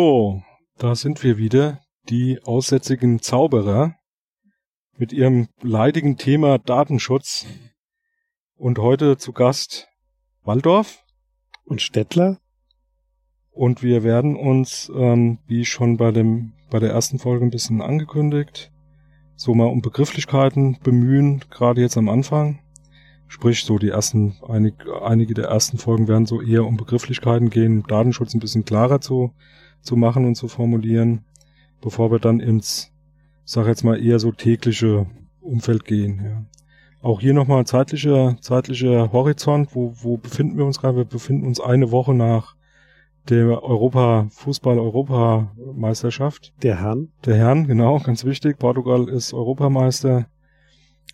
So, da sind wir wieder, die aussätzigen Zauberer mit ihrem leidigen Thema Datenschutz. Und heute zu Gast Waldorf und Stettler. Und wir werden uns, ähm, wie schon bei dem bei der ersten Folge ein bisschen angekündigt, so mal um Begrifflichkeiten bemühen, gerade jetzt am Anfang. Sprich, so die ersten, einig, einige der ersten Folgen werden so eher um Begrifflichkeiten gehen, Datenschutz ein bisschen klarer zu, zu machen und zu formulieren, bevor wir dann ins, sag jetzt mal, eher so tägliche Umfeld gehen. Ja. Auch hier nochmal zeitlicher, zeitlicher Horizont, wo, wo befinden wir uns gerade? Wir befinden uns eine Woche nach der Europa, Fußball-Europameisterschaft. Der Herrn. Der Herrn, genau, ganz wichtig. Portugal ist Europameister.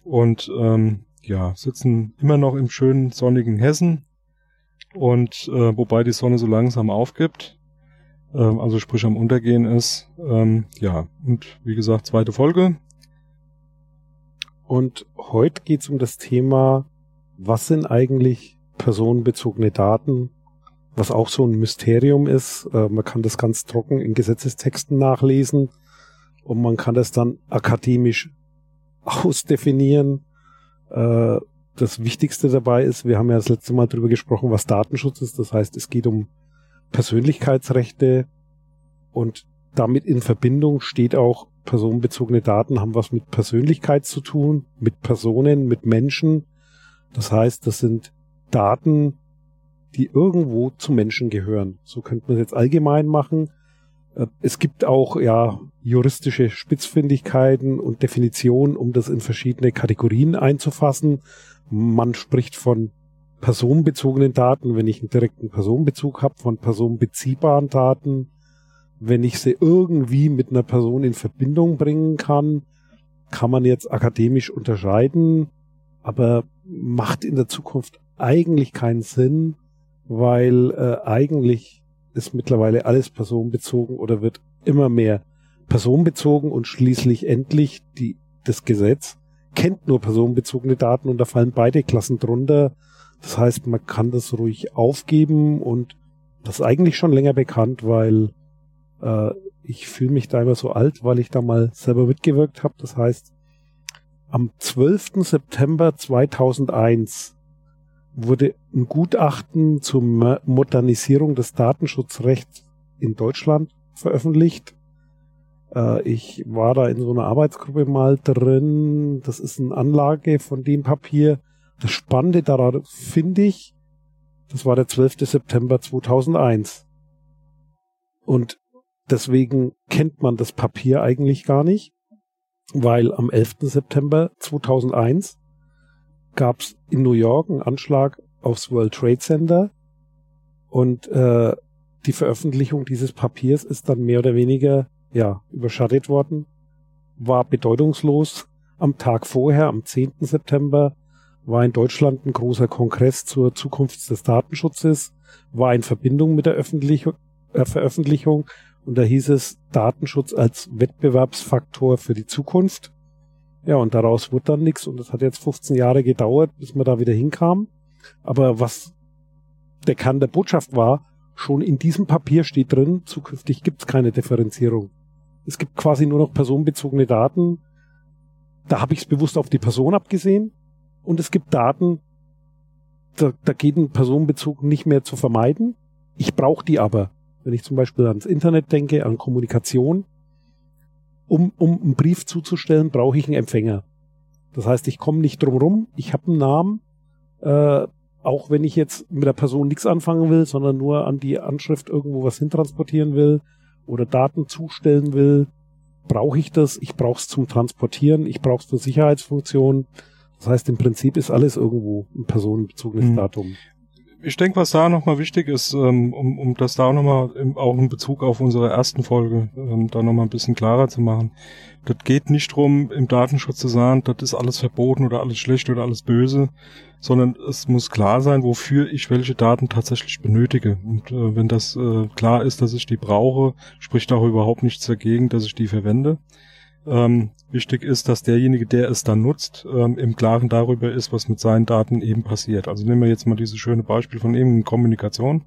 Und ähm, ja, sitzen immer noch im schönen sonnigen Hessen. Und äh, wobei die Sonne so langsam aufgibt, ähm, also sprich am Untergehen ist. Ähm, ja, und wie gesagt, zweite Folge. Und heute geht es um das Thema, was sind eigentlich personenbezogene Daten, was auch so ein Mysterium ist. Äh, man kann das ganz trocken in Gesetzestexten nachlesen und man kann das dann akademisch ausdefinieren. Äh, das Wichtigste dabei ist, wir haben ja das letzte Mal darüber gesprochen, was Datenschutz ist. Das heißt, es geht um Persönlichkeitsrechte und damit in Verbindung steht auch personenbezogene Daten haben was mit Persönlichkeit zu tun, mit Personen, mit Menschen. Das heißt, das sind Daten, die irgendwo zu Menschen gehören. So könnte man es jetzt allgemein machen. Äh, es gibt auch ja juristische Spitzfindigkeiten und Definitionen, um das in verschiedene Kategorien einzufassen. Man spricht von personenbezogenen Daten, wenn ich einen direkten Personenbezug habe, von personenbeziehbaren Daten, wenn ich sie irgendwie mit einer Person in Verbindung bringen kann, kann man jetzt akademisch unterscheiden, aber macht in der Zukunft eigentlich keinen Sinn, weil äh, eigentlich ist mittlerweile alles personenbezogen oder wird immer mehr personenbezogen und schließlich endlich die, das Gesetz kennt nur personenbezogene Daten und da fallen beide Klassen drunter. Das heißt, man kann das ruhig aufgeben und das ist eigentlich schon länger bekannt, weil äh, ich fühle mich da immer so alt, weil ich da mal selber mitgewirkt habe. Das heißt, am 12. September 2001 wurde ein Gutachten zur Modernisierung des Datenschutzrechts in Deutschland veröffentlicht. Äh, ich war da in so einer Arbeitsgruppe mal drin. Das ist eine Anlage von dem Papier. Das Spannende daran finde ich, das war der 12. September 2001. Und deswegen kennt man das Papier eigentlich gar nicht, weil am 11. September 2001 gab es in New York einen Anschlag aufs World Trade Center und äh, die Veröffentlichung dieses Papiers ist dann mehr oder weniger ja überschattet worden, war bedeutungslos. Am Tag vorher, am 10. September, war in Deutschland ein großer Kongress zur Zukunft des Datenschutzes, war in Verbindung mit der Öffentlich äh, Veröffentlichung und da hieß es Datenschutz als Wettbewerbsfaktor für die Zukunft. Ja, und daraus wurde dann nichts und es hat jetzt 15 Jahre gedauert, bis man da wieder hinkam. Aber was der Kern der Botschaft war, schon in diesem Papier steht drin, zukünftig gibt es keine Differenzierung. Es gibt quasi nur noch personenbezogene Daten. Da habe ich es bewusst auf die Person abgesehen. Und es gibt Daten, da, da geht ein Personenbezug nicht mehr zu vermeiden. Ich brauche die aber. Wenn ich zum Beispiel ans Internet denke, an Kommunikation, um, um einen Brief zuzustellen, brauche ich einen Empfänger. Das heißt, ich komme nicht drum rum, ich habe einen Namen, äh, auch wenn ich jetzt mit der Person nichts anfangen will, sondern nur an die Anschrift irgendwo was hintransportieren will oder Daten zustellen will, brauche ich das. Ich brauche es zum Transportieren, ich brauche es für Sicherheitsfunktionen. Das heißt, im Prinzip ist alles irgendwo ein personenbezogenes mhm. Datum ich denke, was da nochmal wichtig ist, ähm, um, um das da nochmal auch in Bezug auf unsere ersten Folge ähm, da nochmal ein bisschen klarer zu machen. Das geht nicht drum, im Datenschutz zu sagen, das ist alles verboten oder alles schlecht oder alles böse, sondern es muss klar sein, wofür ich welche Daten tatsächlich benötige. Und äh, wenn das äh, klar ist, dass ich die brauche, spricht auch überhaupt nichts dagegen, dass ich die verwende. Ähm, wichtig ist, dass derjenige, der es dann nutzt, ähm, im Klaren darüber ist, was mit seinen Daten eben passiert. Also nehmen wir jetzt mal dieses schöne Beispiel von eben Kommunikation.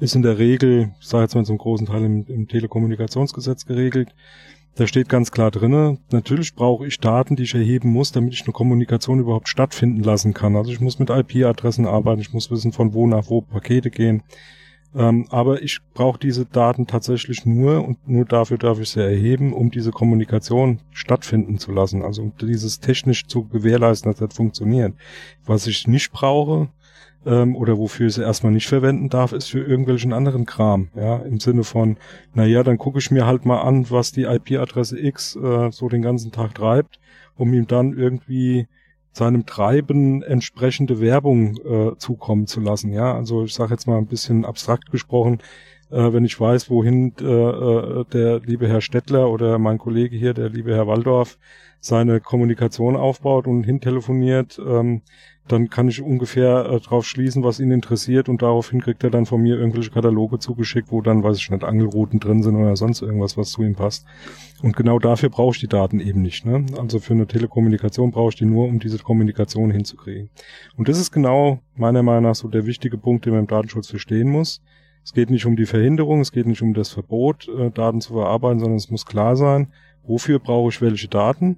ist in der Regel, ich sage jetzt mal zum großen Teil im, im Telekommunikationsgesetz geregelt. Da steht ganz klar drinne, natürlich brauche ich Daten, die ich erheben muss, damit ich eine Kommunikation überhaupt stattfinden lassen kann. Also ich muss mit IP-Adressen arbeiten, ich muss wissen, von wo nach wo Pakete gehen. Ähm, aber ich brauche diese Daten tatsächlich nur und nur dafür darf ich sie erheben, um diese Kommunikation stattfinden zu lassen. Also um dieses technisch zu gewährleisten, dass das funktioniert. Was ich nicht brauche, ähm, oder wofür ich sie erstmal nicht verwenden darf, ist für irgendwelchen anderen Kram. Ja, im Sinne von, naja, dann gucke ich mir halt mal an, was die IP-Adresse X äh, so den ganzen Tag treibt, um ihm dann irgendwie seinem Treiben entsprechende Werbung äh, zukommen zu lassen. Ja, also ich sage jetzt mal ein bisschen abstrakt gesprochen, äh, wenn ich weiß, wohin äh, äh, der liebe Herr Stettler oder mein Kollege hier, der liebe Herr Waldorf, seine Kommunikation aufbaut und hintelefoniert, ähm, dann kann ich ungefähr äh, drauf schließen, was ihn interessiert und daraufhin kriegt er dann von mir irgendwelche Kataloge zugeschickt, wo dann, weiß ich nicht, Angelrouten drin sind oder sonst irgendwas, was zu ihm passt. Und genau dafür brauche ich die Daten eben nicht. Ne? Also für eine Telekommunikation brauche ich die nur, um diese Kommunikation hinzukriegen. Und das ist genau meiner Meinung nach so der wichtige Punkt, den man im Datenschutz verstehen muss. Es geht nicht um die Verhinderung, es geht nicht um das Verbot, äh, Daten zu verarbeiten, sondern es muss klar sein, wofür brauche ich welche Daten.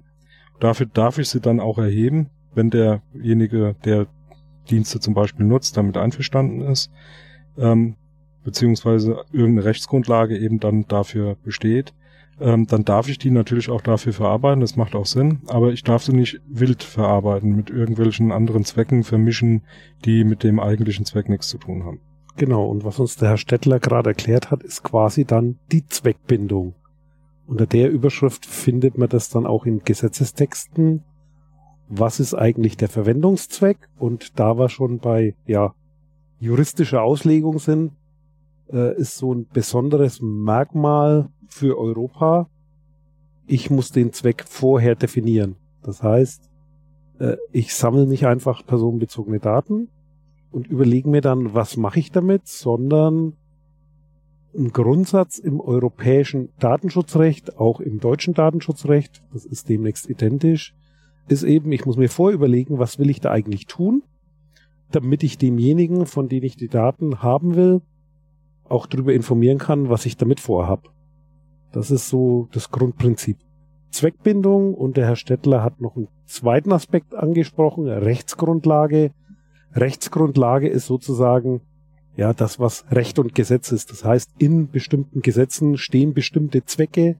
Dafür darf ich sie dann auch erheben wenn derjenige, der Dienste zum Beispiel nutzt, damit einverstanden ist, ähm, beziehungsweise irgendeine Rechtsgrundlage eben dann dafür besteht, ähm, dann darf ich die natürlich auch dafür verarbeiten, das macht auch Sinn, aber ich darf sie nicht wild verarbeiten, mit irgendwelchen anderen Zwecken vermischen, die mit dem eigentlichen Zweck nichts zu tun haben. Genau, und was uns der Herr Stettler gerade erklärt hat, ist quasi dann die Zweckbindung. Unter der Überschrift findet man das dann auch in Gesetzestexten was ist eigentlich der Verwendungszweck? Und da wir schon bei ja, juristischer Auslegung sind, äh, ist so ein besonderes Merkmal für Europa. Ich muss den Zweck vorher definieren. Das heißt, äh, ich sammle nicht einfach personenbezogene Daten und überlege mir dann, was mache ich damit, sondern ein Grundsatz im europäischen Datenschutzrecht, auch im deutschen Datenschutzrecht, das ist demnächst identisch, ist eben, ich muss mir vorüberlegen, was will ich da eigentlich tun, damit ich demjenigen, von dem ich die Daten haben will, auch darüber informieren kann, was ich damit vorhab. Das ist so das Grundprinzip. Zweckbindung und der Herr Stettler hat noch einen zweiten Aspekt angesprochen, Rechtsgrundlage. Rechtsgrundlage ist sozusagen ja das, was Recht und Gesetz ist. Das heißt, in bestimmten Gesetzen stehen bestimmte Zwecke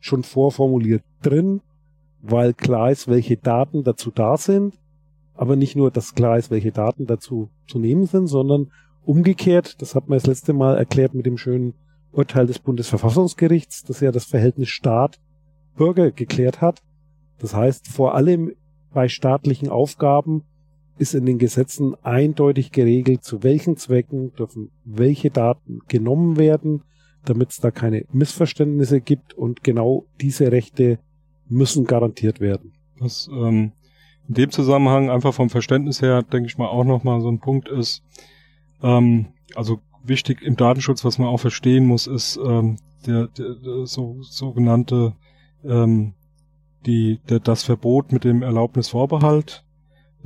schon vorformuliert drin weil klar ist, welche Daten dazu da sind, aber nicht nur, dass klar ist, welche Daten dazu zu nehmen sind, sondern umgekehrt, das hat man das letzte Mal erklärt mit dem schönen Urteil des Bundesverfassungsgerichts, das ja das Verhältnis Staat-Bürger geklärt hat. Das heißt, vor allem bei staatlichen Aufgaben ist in den Gesetzen eindeutig geregelt, zu welchen Zwecken dürfen welche Daten genommen werden, damit es da keine Missverständnisse gibt und genau diese Rechte müssen garantiert werden. Was ähm, in dem Zusammenhang einfach vom Verständnis her, denke ich mal, auch nochmal so ein Punkt ist, ähm, also wichtig im Datenschutz, was man auch verstehen muss, ist ähm, der, der, der so, sogenannte ähm, die, der, das Verbot mit dem Erlaubnisvorbehalt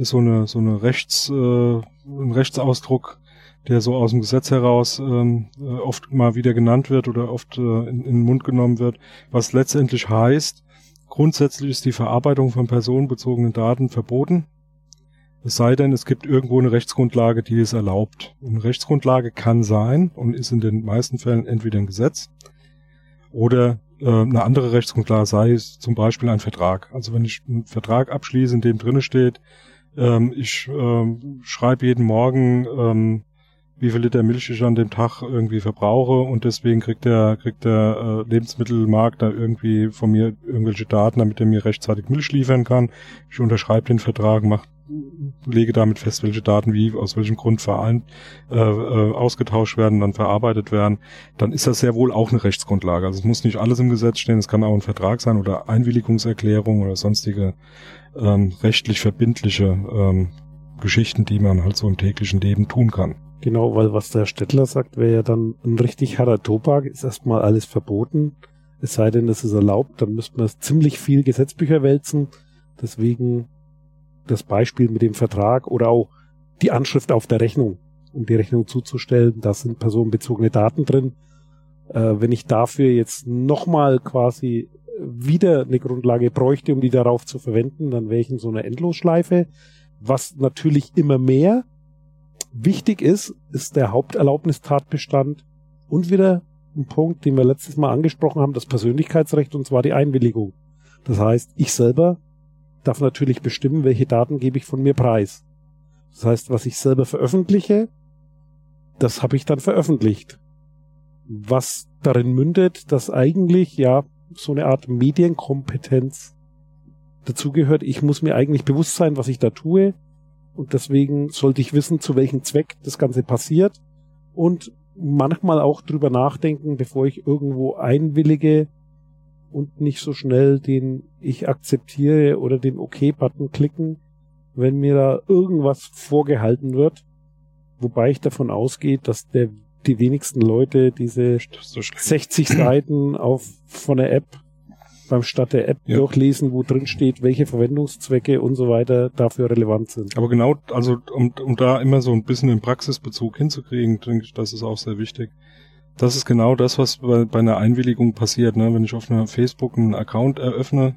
ist so eine so eine Rechts äh, ein Rechtsausdruck, der so aus dem Gesetz heraus ähm, äh, oft mal wieder genannt wird oder oft äh, in, in den Mund genommen wird, was letztendlich heißt, Grundsätzlich ist die Verarbeitung von personenbezogenen Daten verboten. Es sei denn, es gibt irgendwo eine Rechtsgrundlage, die es erlaubt. Und eine Rechtsgrundlage kann sein und ist in den meisten Fällen entweder ein Gesetz oder äh, eine andere Rechtsgrundlage sei es zum Beispiel ein Vertrag. Also wenn ich einen Vertrag abschließe, in dem drinne steht, ähm, ich ähm, schreibe jeden Morgen ähm, wie viel Liter Milch ich an dem Tag irgendwie verbrauche und deswegen kriegt der, kriegt der äh, Lebensmittelmarkt da irgendwie von mir irgendwelche Daten, damit er mir rechtzeitig Milch liefern kann. Ich unterschreibe den Vertrag, mach, lege damit fest, welche Daten wie, aus welchem Grund vereint, äh, äh, ausgetauscht werden, dann verarbeitet werden, dann ist das sehr wohl auch eine Rechtsgrundlage. Also es muss nicht alles im Gesetz stehen, es kann auch ein Vertrag sein oder Einwilligungserklärung oder sonstige ähm, rechtlich verbindliche ähm, Geschichten, die man halt so im täglichen Leben tun kann. Genau, weil was der Stettler sagt, wäre ja dann ein richtig harter Tobak, ist erstmal alles verboten. Es sei denn, es ist erlaubt, dann müsste man ziemlich viel Gesetzbücher wälzen. Deswegen das Beispiel mit dem Vertrag oder auch die Anschrift auf der Rechnung. um die Rechnung zuzustellen. Da sind personenbezogene Daten drin. Äh, wenn ich dafür jetzt nochmal quasi wieder eine Grundlage bräuchte, um die darauf zu verwenden, dann wäre ich in so einer Endlosschleife. Was natürlich immer mehr wichtig ist, ist der Haupterlaubnistatbestand und wieder ein Punkt, den wir letztes Mal angesprochen haben, das Persönlichkeitsrecht und zwar die Einwilligung. Das heißt, ich selber darf natürlich bestimmen, welche Daten gebe ich von mir preis. Das heißt, was ich selber veröffentliche, das habe ich dann veröffentlicht. Was darin mündet, dass eigentlich ja so eine Art Medienkompetenz dazugehört. Ich muss mir eigentlich bewusst sein, was ich da tue. Und deswegen sollte ich wissen, zu welchem Zweck das Ganze passiert. Und manchmal auch drüber nachdenken, bevor ich irgendwo einwillige und nicht so schnell den Ich akzeptiere oder den OK-Button klicken, wenn mir da irgendwas vorgehalten wird. Wobei ich davon ausgehe, dass der, die wenigsten Leute diese so 60 Seiten auf, von der App beim Start der App ja. durchlesen, wo drin steht, welche Verwendungszwecke und so weiter dafür relevant sind. Aber genau, also um, um da immer so ein bisschen den Praxisbezug hinzukriegen, denke ich, das ist auch sehr wichtig. Das ist genau das, was bei, bei einer Einwilligung passiert. Ne? Wenn ich auf einer Facebook einen Account eröffne,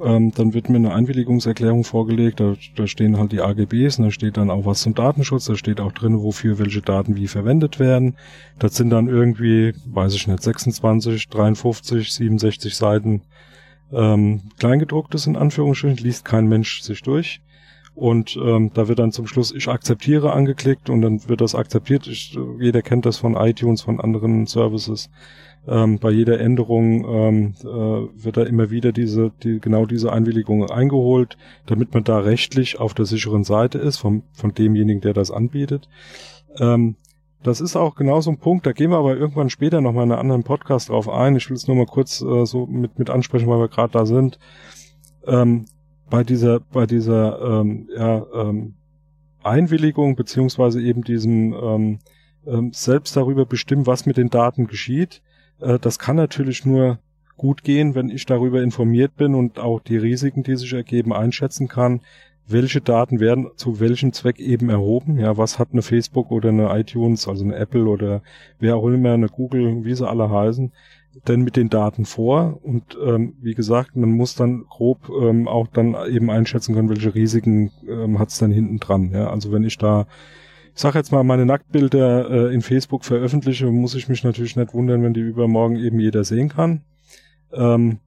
ähm, dann wird mir eine Einwilligungserklärung vorgelegt, da, da stehen halt die AGBs und da steht dann auch was zum Datenschutz, da steht auch drin, wofür welche Daten wie verwendet werden. Das sind dann irgendwie, weiß ich nicht, 26, 53, 67 Seiten ähm, Kleingedrucktes in Anführungsstrichen, liest kein Mensch sich durch. Und ähm, da wird dann zum Schluss ich akzeptiere angeklickt und dann wird das akzeptiert. Ich, jeder kennt das von iTunes, von anderen Services ähm, bei jeder Änderung ähm, äh, wird da immer wieder diese, die, genau diese Einwilligung eingeholt, damit man da rechtlich auf der sicheren Seite ist, vom, von demjenigen, der das anbietet. Ähm, das ist auch genau so ein Punkt, da gehen wir aber irgendwann später nochmal in einem anderen Podcast drauf ein. Ich will es nur mal kurz äh, so mit, mit ansprechen, weil wir gerade da sind. Ähm, bei dieser, bei dieser ähm, ja, ähm, Einwilligung beziehungsweise eben diesem ähm, ähm, selbst darüber bestimmen, was mit den Daten geschieht, äh, das kann natürlich nur gut gehen, wenn ich darüber informiert bin und auch die Risiken, die sich ergeben, einschätzen kann. Welche Daten werden zu welchem Zweck eben erhoben? Ja, was hat eine Facebook oder eine iTunes, also eine Apple oder wer auch immer, eine Google, wie sie alle heißen, denn mit den Daten vor? Und ähm, wie gesagt, man muss dann grob ähm, auch dann eben einschätzen können, welche Risiken ähm, hat es dann hinten dran. Ja, also wenn ich da ich sag jetzt mal, meine Nacktbilder äh, in Facebook veröffentliche, muss ich mich natürlich nicht wundern, wenn die übermorgen eben jeder sehen kann. Ähm,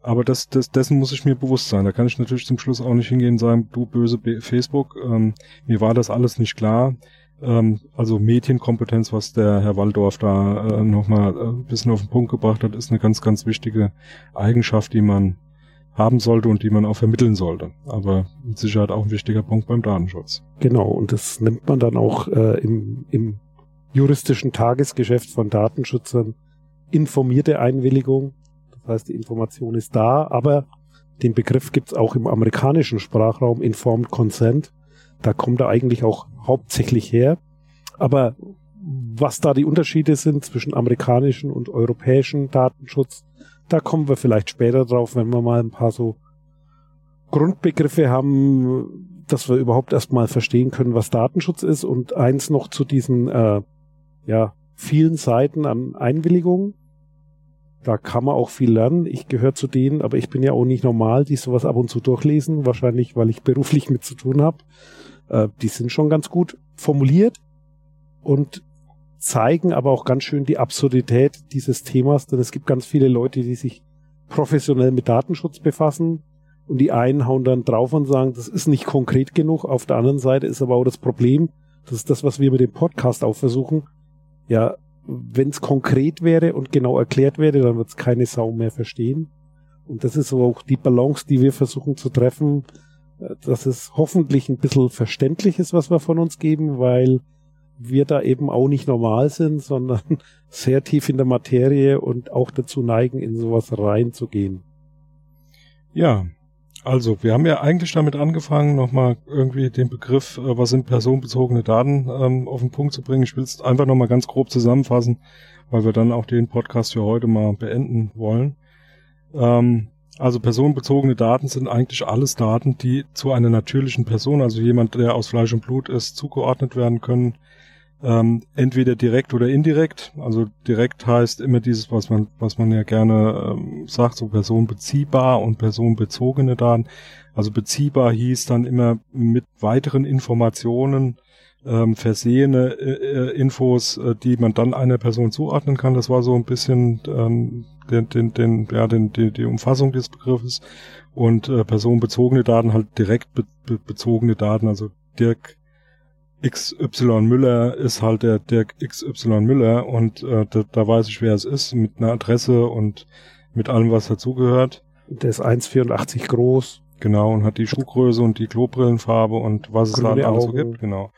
aber das, das, dessen muss ich mir bewusst sein. Da kann ich natürlich zum Schluss auch nicht hingehen und sagen, du böse Facebook, ähm, mir war das alles nicht klar. Ähm, also Medienkompetenz, was der Herr Waldorf da äh, nochmal äh, ein bisschen auf den Punkt gebracht hat, ist eine ganz, ganz wichtige Eigenschaft, die man haben sollte und die man auch vermitteln sollte. Aber mit Sicherheit auch ein wichtiger Punkt beim Datenschutz. Genau, und das nimmt man dann auch äh, im, im juristischen Tagesgeschäft von Datenschützern informierte Einwilligung. Das heißt, die Information ist da, aber den Begriff gibt es auch im amerikanischen Sprachraum, Informed Consent. Da kommt er eigentlich auch hauptsächlich her. Aber was da die Unterschiede sind zwischen amerikanischen und europäischen Datenschutz, da kommen wir vielleicht später drauf, wenn wir mal ein paar so Grundbegriffe haben, dass wir überhaupt erstmal verstehen können, was Datenschutz ist. Und eins noch zu diesen äh, ja, vielen Seiten an Einwilligungen. Da kann man auch viel lernen. Ich gehöre zu denen, aber ich bin ja auch nicht normal, die sowas ab und zu durchlesen. Wahrscheinlich, weil ich beruflich mit zu tun habe. Äh, die sind schon ganz gut formuliert und zeigen aber auch ganz schön die Absurdität dieses Themas, denn es gibt ganz viele Leute, die sich professionell mit Datenschutz befassen und die einen hauen dann drauf und sagen, das ist nicht konkret genug. Auf der anderen Seite ist aber auch das Problem, das ist das, was wir mit dem Podcast auch versuchen. Ja, wenn es konkret wäre und genau erklärt wäre, dann wird es keine Sau mehr verstehen. Und das ist so auch die Balance, die wir versuchen zu treffen, äh, dass es hoffentlich ein bisschen verständlich ist, was wir von uns geben, weil wir da eben auch nicht normal sind, sondern sehr tief in der Materie und auch dazu neigen, in sowas reinzugehen. Ja, also wir haben ja eigentlich damit angefangen, nochmal irgendwie den Begriff, äh, was sind personenbezogene Daten, ähm, auf den Punkt zu bringen. Ich will es einfach nochmal ganz grob zusammenfassen, weil wir dann auch den Podcast für heute mal beenden wollen. Ähm, also personenbezogene Daten sind eigentlich alles Daten, die zu einer natürlichen Person, also jemand, der aus Fleisch und Blut ist, zugeordnet werden können ähm, entweder direkt oder indirekt. Also direkt heißt immer dieses, was man, was man ja gerne ähm, sagt, so personenbeziehbar und personenbezogene Daten. Also beziehbar hieß dann immer mit weiteren Informationen ähm, versehene äh, äh, Infos, äh, die man dann einer Person zuordnen kann. Das war so ein bisschen ähm, den, den, den, ja, den, die, die Umfassung des Begriffes. Und äh, personenbezogene Daten halt direkt be be bezogene Daten. Also Dirk XY Müller ist halt der Dirk XY Müller und äh, da, da weiß ich, wer es ist, mit einer Adresse und mit allem, was dazugehört. Der ist 1,84 groß. Genau, und hat die Schuhgröße und die Klobrillenfarbe und was es da alles so gibt, genau.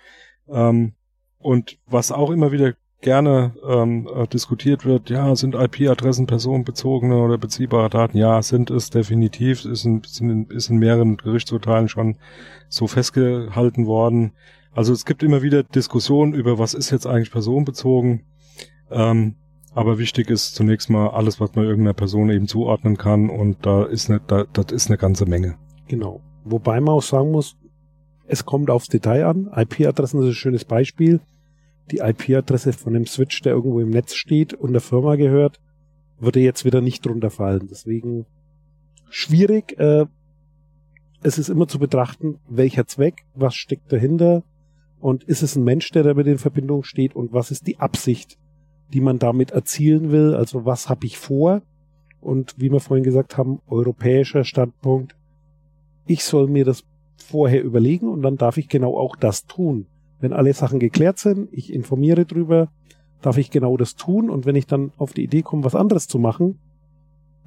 Ähm, und was auch immer wieder gerne ähm, äh, diskutiert wird, ja, sind IP-Adressen personenbezogene oder beziehbare Daten? Ja, sind es definitiv, ist in, ist in mehreren Gerichtsurteilen schon so festgehalten worden. Also es gibt immer wieder Diskussionen über, was ist jetzt eigentlich personenbezogen. Ähm, aber wichtig ist zunächst mal alles, was man irgendeiner Person eben zuordnen kann und da ist eine, da, das ist eine ganze Menge. Genau. Wobei man auch sagen muss, es kommt aufs Detail an. IP-Adressen ist ein schönes Beispiel. Die IP-Adresse von dem Switch, der irgendwo im Netz steht und der Firma gehört, würde jetzt wieder nicht drunter fallen. Deswegen schwierig. Äh, es ist immer zu betrachten, welcher Zweck, was steckt dahinter und ist es ein Mensch, der damit in Verbindung steht und was ist die Absicht, die man damit erzielen will. Also was habe ich vor? Und wie wir vorhin gesagt haben, europäischer Standpunkt. Ich soll mir das vorher überlegen und dann darf ich genau auch das tun. Wenn alle Sachen geklärt sind, ich informiere drüber, darf ich genau das tun und wenn ich dann auf die Idee komme, was anderes zu machen,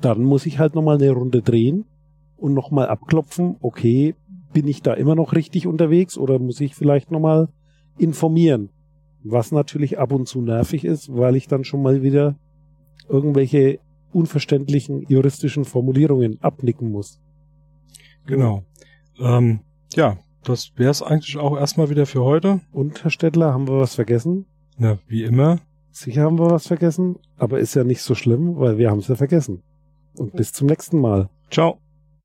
dann muss ich halt nochmal eine Runde drehen und nochmal abklopfen, okay, bin ich da immer noch richtig unterwegs oder muss ich vielleicht nochmal informieren? Was natürlich ab und zu nervig ist, weil ich dann schon mal wieder irgendwelche unverständlichen juristischen Formulierungen abnicken muss. Genau. Ähm, ja, das wäre es eigentlich auch erstmal wieder für heute. Und, Herr Stettler, haben wir was vergessen? Na, wie immer. Sicher haben wir was vergessen, aber ist ja nicht so schlimm, weil wir haben es ja vergessen. Und bis zum nächsten Mal. Ciao.